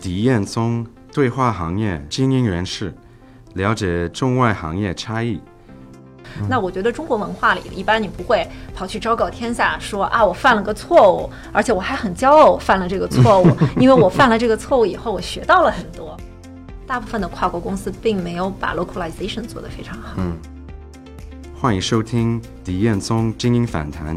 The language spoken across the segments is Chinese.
狄彦宗对话行业精英人士，了解中外行业差异。那我觉得中国文化里，一般你不会跑去昭告天下说啊，我犯了个错误，而且我还很骄傲，我犯了这个错误，因为我犯了这个错误以后，我学到了很多。大部分的跨国公司并没有把 localization 做得非常好。嗯，欢迎收听狄彦宗精英访谈，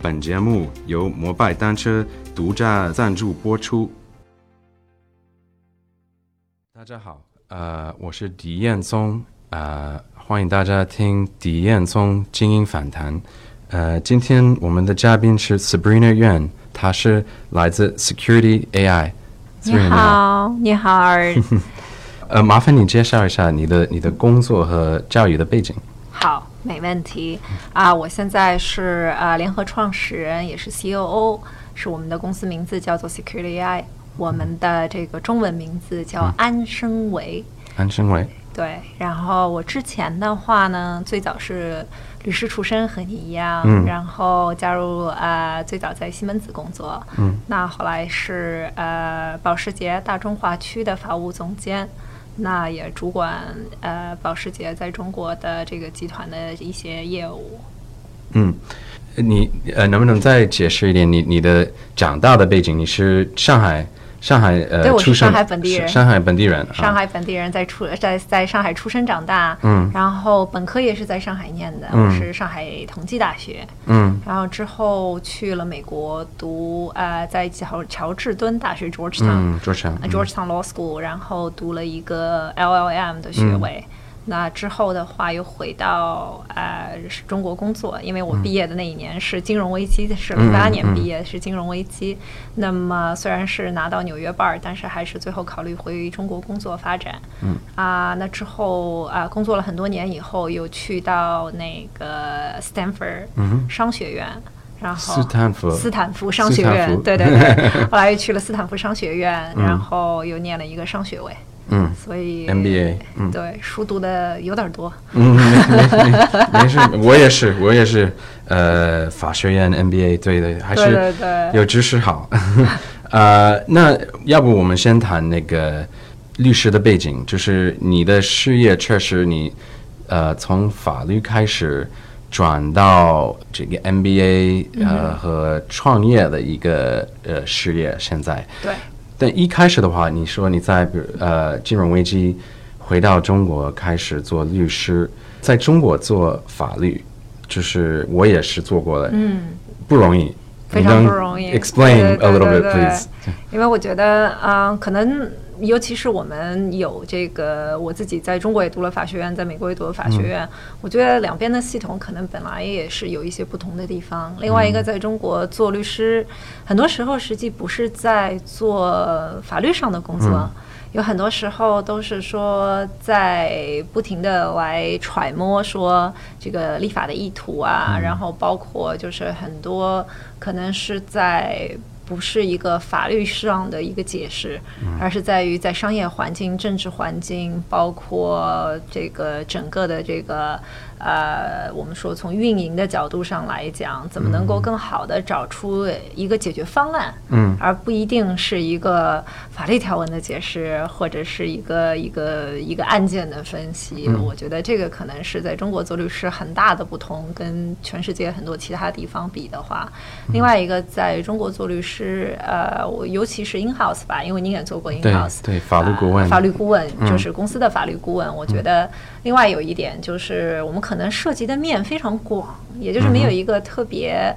本节目由摩拜单车独家赞助播出。大家好，呃，我是狄彦宗，呃，欢迎大家听狄彦宗精英访谈。呃，今天我们的嘉宾是 Sabrina Yuan，她是来自 Security AI。你好，你好。呃，麻烦你介绍一下你的你的工作和教育的背景。好，没问题。啊，我现在是呃联合创始人，也是 COO，是我们的公司名字叫做 Security AI。我们的这个中文名字叫安生维，安生维。对，然后我之前的话呢，最早是律师出身，和你一样，嗯然后加入呃，最早在西门子工作，嗯，那后来是呃保时捷大中华区的法务总监，那也主管呃保时捷在中国的这个集团的一些业务。嗯，你呃能不能再解释一点你你的长大的背景？你是上海？上海呃，对，我是上海本地人。上海本地人，上海本地人在出在在上海出生长大，嗯，然后本科也是在上海念的，我是上海同济大学，嗯，然后之后去了美国读呃，在乔乔治敦大学 Georgetown，Georgetown Law School，然后读了一个 LLM 的学位。那之后的话，又回到呃中国工作，因为我毕业的那一年是金融危机，是零八年毕业，是金融危机。那么虽然是拿到纽约 bar，但是还是最后考虑回中国工作发展。嗯啊，那之后啊工作了很多年以后，又去到那个 Stanford 商学院，然后斯坦福斯坦福商学院，对对对，后来又去了斯坦福商学院，然后又念了一个商学位。嗯，所以 MBA，嗯，对，书读的有点多。嗯，没没没事，我也是，我也是，呃，法学院 MBA，对对，还是有知识好。呃，那要不我们先谈那个律师的背景，就是你的事业确实你呃从法律开始转到这个 MBA 呃和创业的一个呃事业，现在对。但一开始的话，你说你在比如呃金融危机回到中国开始做律师，在中国做法律，就是我也是做过的，嗯，不容易，非常不容易。Explain a little bit, please. 因为我觉得，嗯，可能。尤其是我们有这个，我自己在中国也读了法学院，在美国也读了法学院。我觉得两边的系统可能本来也是有一些不同的地方。另外一个，在中国做律师，很多时候实际不是在做法律上的工作，有很多时候都是说在不停的来揣摩说这个立法的意图啊，然后包括就是很多可能是在。不是一个法律上的一个解释，而是在于在商业环境、政治环境，包括这个整个的这个。呃，我们说从运营的角度上来讲，怎么能够更好的找出一个解决方案，嗯，而不一定是一个法律条文的解释，或者是一个一个一个案件的分析。我觉得这个可能是在中国做律师很大的不同，跟全世界很多其他地方比的话。另外一个，在中国做律师，呃，我尤其是 in house 吧，因为您也做过 in house，对法律顾问，法律顾问就是公司的法律顾问。我觉得另外有一点就是我们可。能涉及的面非常广，也就是没有一个特别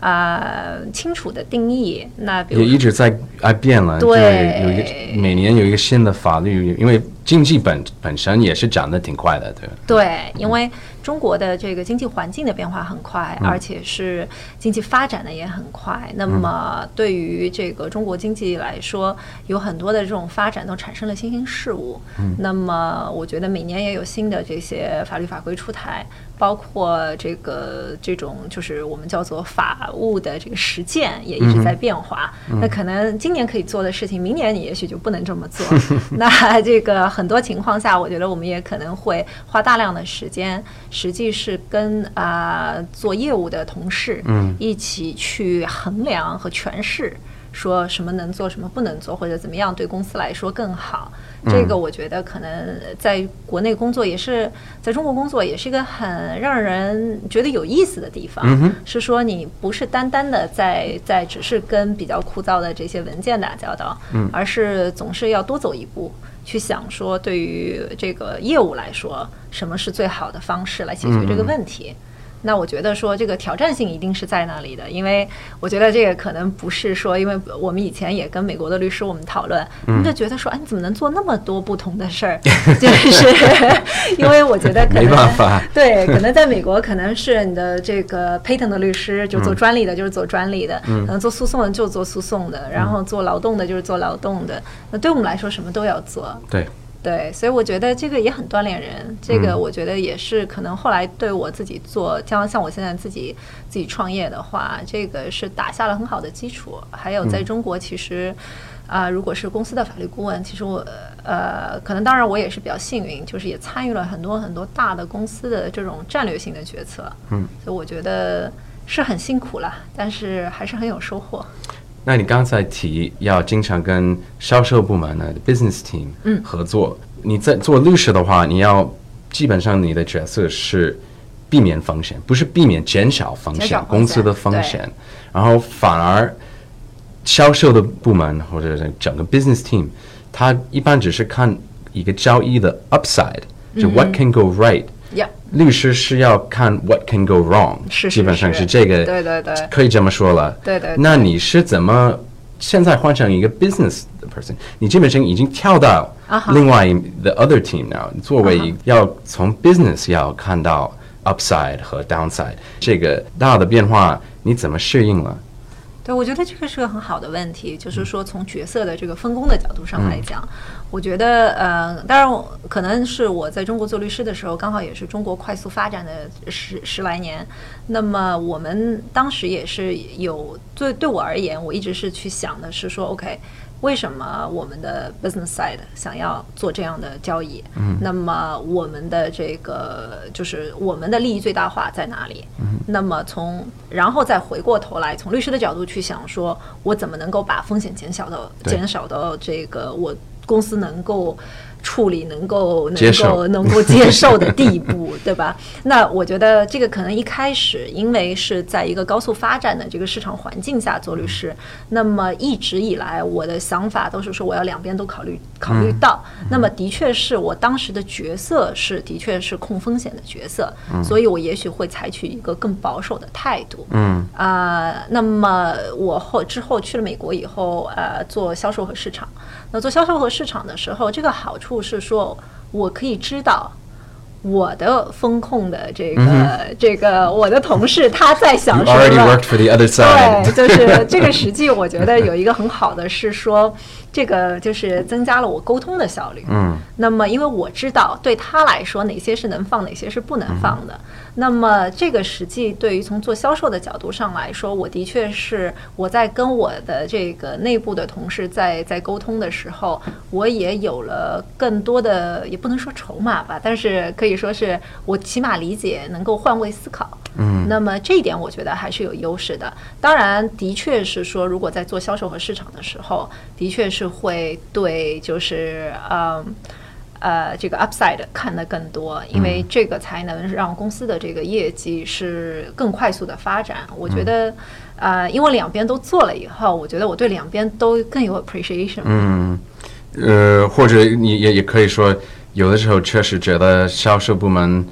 啊清楚的定义。那也一直在啊变了，对，有一个每年有一个新的法律，因为经济本本身也是涨得挺快的，对。对，因为。中国的这个经济环境的变化很快，而且是经济发展的也很快。那么对于这个中国经济来说，有很多的这种发展都产生了新兴事物。那么我觉得每年也有新的这些法律法规出台，包括这个这种就是我们叫做法务的这个实践也一直在变化。那可能今年可以做的事情，明年你也许就不能这么做。那这个很多情况下，我觉得我们也可能会花大量的时间。实际是跟啊做业务的同事，嗯，一起去衡量和诠释，说什么能做，什么不能做，或者怎么样对公司来说更好。这个我觉得可能在国内工作也是，在中国工作也是一个很让人觉得有意思的地方。是说你不是单单的在在只是跟比较枯燥的这些文件打交道，而是总是要多走一步，去想说对于这个业务来说，什么是最好的方式来解决这个问题。那我觉得说这个挑战性一定是在那里的，因为我觉得这个可能不是说，因为我们以前也跟美国的律师我们讨论，他们就觉得说，哎，你怎么能做那么多不同的事儿？就是 因为我觉得可能没办法，对，可能在美国可能是你的这个 patent 的律师就做专利的，就是做专利的，可能做诉讼的就做诉讼的，然后做劳动的就是做劳动的。那对我们来说，什么都要做。对。对，所以我觉得这个也很锻炼人。这个我觉得也是可能后来对我自己做，像像我现在自己自己创业的话，这个是打下了很好的基础。还有在中国，其实啊，如果是公司的法律顾问，其实我呃，可能当然我也是比较幸运，就是也参与了很多很多大的公司的这种战略性的决策。嗯，所以我觉得是很辛苦了，但是还是很有收获。那你刚才提要经常跟销售部门的 business team 合作，你在做律师的话，你要基本上你的角色是避免风险，不是避免减少风险，公司的风险，然后反而销售的部门或者是整个 business team，他一般只是看一个交易的 upside，就 what can go right。律师是要看 what can go wrong，是基本上是这个，对对对，可以这么说了。对对。那你是怎么现在换成一个 business 的 person？你基本上已经跳到另外 the other team now，作为要从 business 要看到 upside 和 downside 这个大的变化，你怎么适应了？对，我觉得这个是个很好的问题，就是说从角色的这个分工的角度上来讲，我觉得呃，当然可能是我在中国做律师的时候，刚好也是中国快速发展的十十来年，那么我们当时也是有对对我而言，我一直是去想的是说，OK。为什么我们的 business side 想要做这样的交易？嗯，那么我们的这个就是我们的利益最大化在哪里？嗯，那么从然后再回过头来，从律师的角度去想，说我怎么能够把风险减小到减少到这个我公司能够。处理能够能够能够接受的地步，对吧？那我觉得这个可能一开始，因为是在一个高速发展的这个市场环境下做律师，那么一直以来我的想法都是说我要两边都考虑考虑到。那么的确是我当时的角色是的确是控风险的角色，所以我也许会采取一个更保守的态度。嗯啊，那么我后之后去了美国以后，呃，做销售和市场。那做销售和市场的时候，这个好处是说，我可以知道我的风控的这个这个我的同事他在想什么。对，就是 这个实际，我觉得有一个很好的是说。这个就是增加了我沟通的效率。嗯，那么因为我知道对他来说哪些是能放，哪些是不能放的。那么这个实际对于从做销售的角度上来说，我的确是我在跟我的这个内部的同事在在沟通的时候，我也有了更多的，也不能说筹码吧，但是可以说是我起码理解，能够换位思考。嗯，那么这一点我觉得还是有优势的。当然，的确是说，如果在做销售和市场的时候，的确是会对，就是呃呃这个 upside 看得更多，因为这个才能让公司的这个业绩是更快速的发展。我觉得，呃，因为两边都做了以后，我觉得我对两边都更有 appreciation。嗯，呃，或者你也也可以说，有的时候确实觉得销售部门。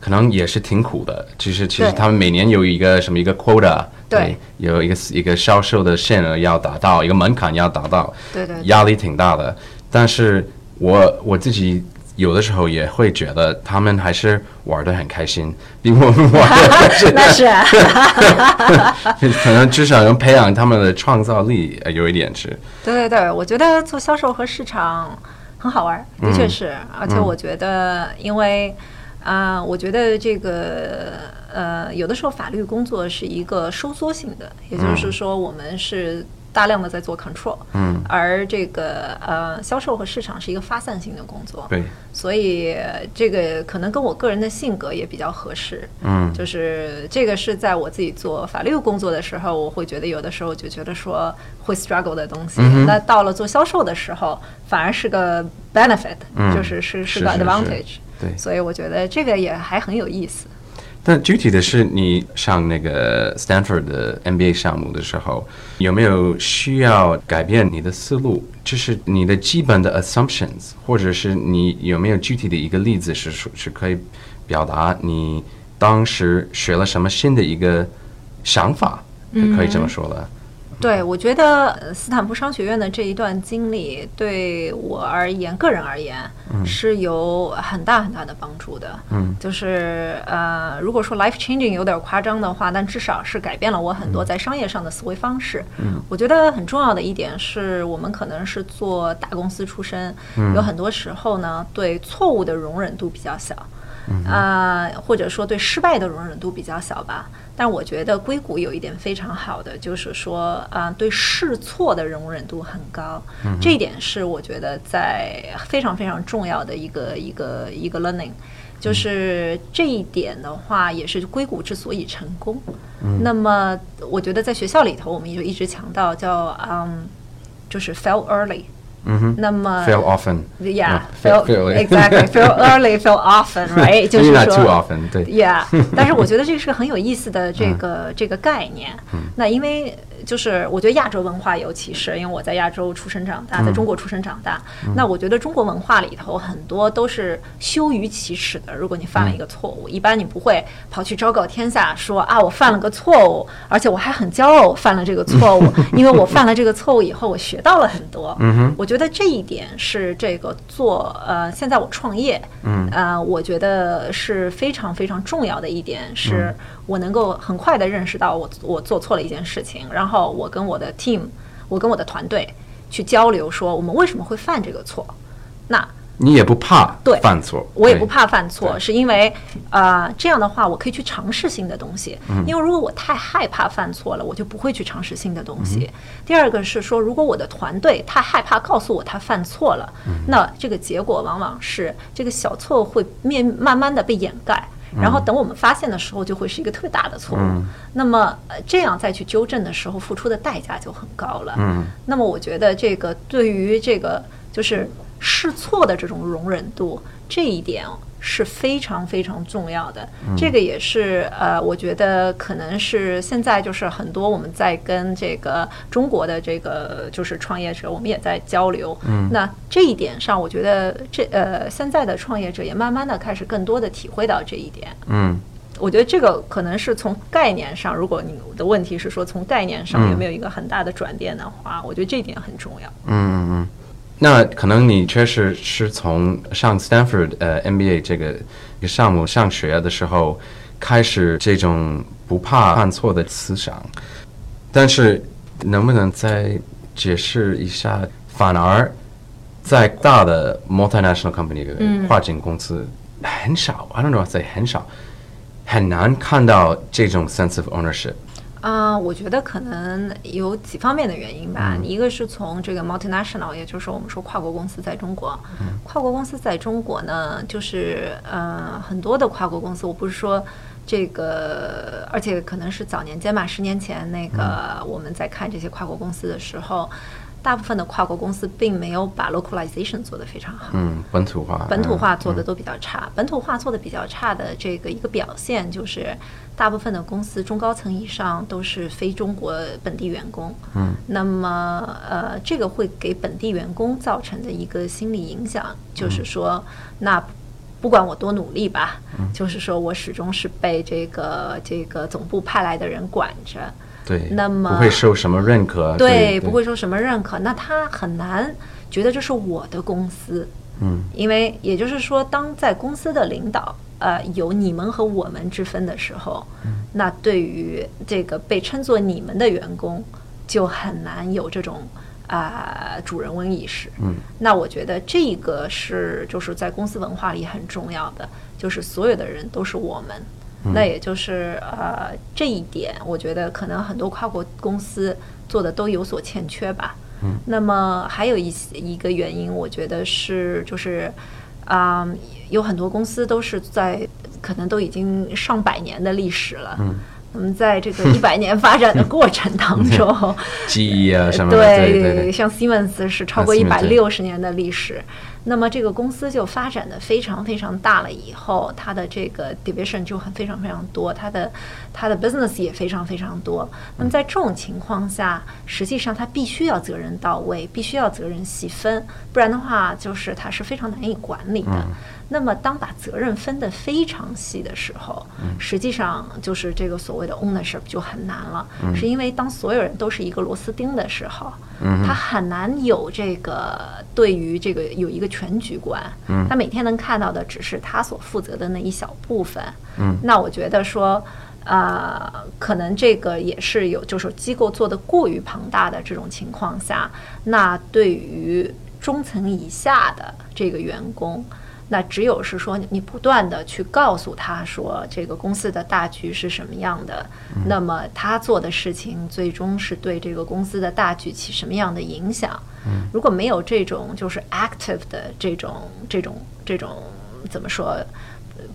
可能也是挺苦的。就是，其实他们每年有一个什么一个 quota，对，有一个一个销售的限额要达到，一个门槛要达到，对对，压力挺大的。但是我我自己有的时候也会觉得他们还是玩的很开心，比我们玩的 那是，可能至少能培养他们的创造力，有一点是。对对对，我觉得做销售和市场很好玩，的确是，而且我觉得因为。啊，我觉得这个呃，有的时候法律工作是一个收缩性的，也就是说，我们是大量的在做 control，嗯，而这个呃销售和市场是一个发散性的工作，对，所以这个可能跟我个人的性格也比较合适，嗯，就是这个是在我自己做法律工作的时候，我会觉得有的时候就觉得说会 struggle 的东西，那到了做销售的时候，反而是个 benefit，就是是是个 advantage，对，所以我觉得这个也还很有意思。但具体的是，你上那个 Stanford 的 MBA 项目的时候，有没有需要改变你的思路？就是你的基本的 assumptions，或者是你有没有具体的一个例子是是可以表达你当时学了什么新的一个想法？可以这么说了。对，我觉得斯坦福商学院的这一段经历对我而言，个人而言是有很大很大的帮助的。嗯，就是呃，如果说 life changing 有点夸张的话，但至少是改变了我很多在商业上的思维方式。嗯，我觉得很重要的一点是我们可能是做大公司出身，有很多时候呢，对错误的容忍度比较小，啊，或者说对失败的容忍度比较小吧。但我觉得硅谷有一点非常好的，就是说，啊，对试错的容忍度很高。这一点是我觉得在非常非常重要的一个一个一个 learning，就是这一点的话，也是硅谷之所以成功。那么，我觉得在学校里头，我们就一直强调叫，嗯，就是 fail early。嗯哼，那么 fail often, yeah, fail exactly, fail early, fail often, right？就是说 too often，对，yeah。但是我觉得这是个很有意思的这个这个概念。那因为。就是我觉得亚洲文化尤其是，因为我在亚洲出生长大，在中国出生长大。那我觉得中国文化里头很多都是羞于启齿的。如果你犯了一个错误，一般你不会跑去昭告天下说啊，我犯了个错误，而且我还很骄傲犯了这个错误，因为我犯了这个错误以后，我学到了很多。我觉得这一点是这个做呃，现在我创业，嗯呃，我觉得是非常非常重要的一点是。我能够很快的认识到我我做错了一件事情，然后我跟我的 team，我跟我的团队去交流，说我们为什么会犯这个错。那你也不怕对犯错，我也不怕犯错，是因为呃这样的话我可以去尝试新的东西。因为如果我太害怕犯错了，我就不会去尝试新的东西。第二个是说，如果我的团队太害怕告诉我他犯错了，那这个结果往往是这个小错会面慢慢的被掩盖。然后等我们发现的时候，就会是一个特别大的错误。那么这样再去纠正的时候，付出的代价就很高了。那么我觉得这个对于这个就是试错的这种容忍度，这一点。是非常非常重要的，这个也是呃，我觉得可能是现在就是很多我们在跟这个中国的这个就是创业者，我们也在交流。嗯，那这一点上，我觉得这呃现在的创业者也慢慢的开始更多的体会到这一点。嗯，我觉得这个可能是从概念上，如果你的问题是说从概念上有没有一个很大的转变的话，我觉得这一点很重要。嗯嗯嗯。那可能你确实是从上 Stanford 呃 MBA 这个一个项目上学的时候开始这种不怕犯错的思想，但是能不能再解释一下？反而在大的 multinational company 的跨境公司很少，I don't know，say 很少很难看到这种 sense of ownership。啊，我觉得可能有几方面的原因吧。一个是从这个 multinational，也就是说我们说跨国公司在中国，跨国公司在中国呢，就是呃很多的跨国公司，我不是说这个，而且可能是早年间吧，十年前那个我们在看这些跨国公司的时候。大部分的跨国公司并没有把 localization 做得非常好，嗯，本土化，本土化做的都比较差。本土化做的比较差的这个一个表现就是，大部分的公司中高层以上都是非中国本地员工，嗯，那么呃，这个会给本地员工造成的一个心理影响，就是说，那不管我多努力吧，就是说我始终是被这个这个总部派来的人管着。对，那么不会受什么认可。对，不会受什么认可，那他很难觉得这是我的公司。嗯，因为也就是说，当在公司的领导呃有你们和我们之分的时候，那对于这个被称作你们的员工，就很难有这种啊主人翁意识。嗯，那我觉得这个是就是在公司文化里很重要的，就是所有的人都是我们。那也就是呃这一点，我觉得可能很多跨国公司做的都有所欠缺吧。嗯，那么还有一些一个原因，我觉得是就是啊、有很多公司都是在可能都已经上百年的历史了。嗯，那么在这个一百年发展的过程当中，记忆啊什么的，对像 Siemens 是超过啊一百六十年的历史，那么这个公司就发展的非常非常大了，以后它的这个 division 就很非常非常多，它的它的 business 也非常非常多。那么在这种情况下，实际上它必须要责任到位，必须要责任细分，不然的话就是它是非常难以管理的。那么，当把责任分得非常细的时候，实际上就是这个所谓的 ownership 就很难了，是因为当所有人都是一个螺丝钉的时候，他很难有这个对于这个有一个全局观，他每天能看到的只是他所负责的那一小部分。那我觉得说。啊、可能这个也是有，就是机构做的过于庞大的这种情况下，那对于中层以下的这个员工，那只有是说你不断的去告诉他说这个公司的大局是什么样的，那么他做的事情最终是对这个公司的大局起什么样的影响。如果没有这种就是 active 的这种这种这种怎么说？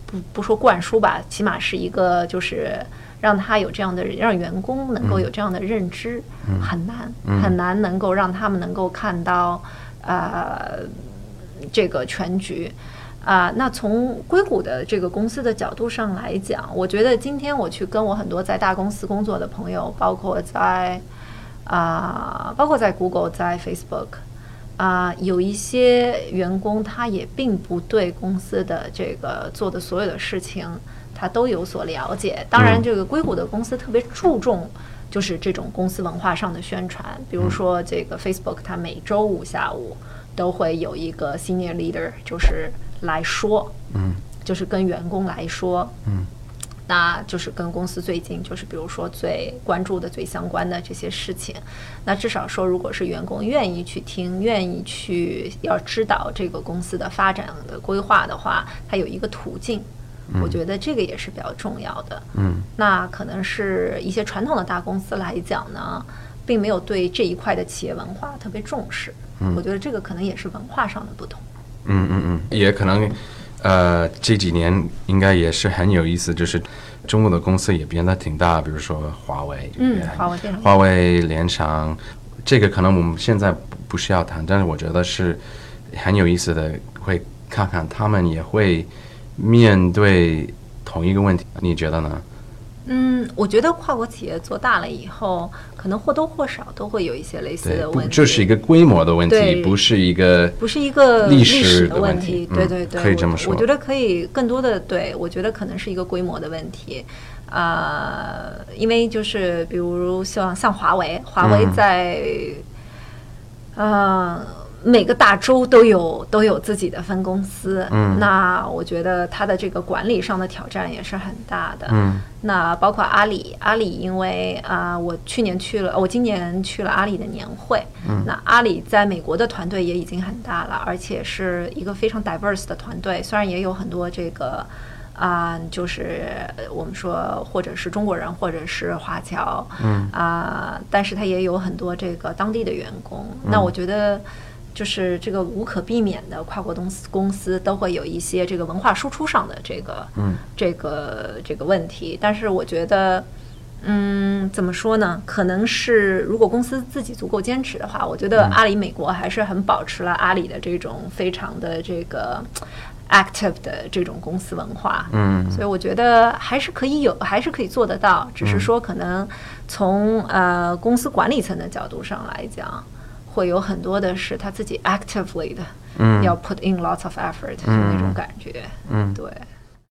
不不说灌输吧，起码是一个就是让他有这样的让员工能够有这样的认知，很难很难能够让他们能够看到呃这个全局。啊、那从硅谷的这个公司的角度上来讲，我觉得今天我去跟我很多在大公司工作的朋友，包括在啊、包括在 Google、在 Facebook，啊、有一些员工他也并不对公司的这个做的所有的事情，他都有所了解。当然，这个硅谷的公司特别注重就是这种公司文化上的宣传，比如说这个 Facebook，它每周五下午都会有一个 senior leader，就是来说，嗯，就是跟员工来说，嗯。那就是跟公司最近就是比如说最关注的、最相关的这些事情。那至少说，如果是员工愿意去听、愿意去要知道这个公司的发展的规划的话，它有一个途径。我觉得这个也是比较重要的。嗯，那可能是一些传统的大公司来讲呢，并没有对这一块的企业文化特别重视。嗯我觉得这个可能也是文化上的不同。嗯嗯嗯，也可能，呃，这几年应该也是很有意思，就是中国的公司也变得挺大，比如说华为，嗯也华为联想，这个可能我们现在不不需要谈，但是我觉得是很有意思的，会看看他们也会面对同一个问题，你觉得呢？嗯，我觉得跨国企业做大了以后，可能或多或少都会有一些类似的问题。这是一个规模的问题，不是一个不是一个历史的问题，嗯对对对，我可以这么说我觉得可以更多的对，我觉得可能是一个规模的问题，啊、因为就是比如像像华为，华为嗯在，呃。每个大洲都有都有自己的分公司，嗯那我觉得它的这个管理上的挑战也是很大的。嗯那包括阿里，阿里因为啊、我去年去了，我今年去了阿里的年会。嗯那阿里在美国的团队也已经很大了，而且是一个非常 diverse 的团队，虽然也有很多这个。啊、就是呃我们说，或者是中国人，或者是华侨，嗯啊、但是他也有很多这个当地的员工。嗯那我觉得，就是这个无可避免的跨国公司公司都会有一些这个文化输出上的这个嗯这个这个问题，但是我觉得。嗯，怎么说呢？可能是如果公司自己足够坚持的话，我觉得阿里美国还是很保持了阿里的这种非常的这个 active 的这种公司文化。嗯所以我觉得还是可以有，还是可以做得到，只是说可能从呃公司管理层的角度上来讲，会有很多的是他自己 actively 的，嗯要 put in lots of effort 的那种感觉。嗯对。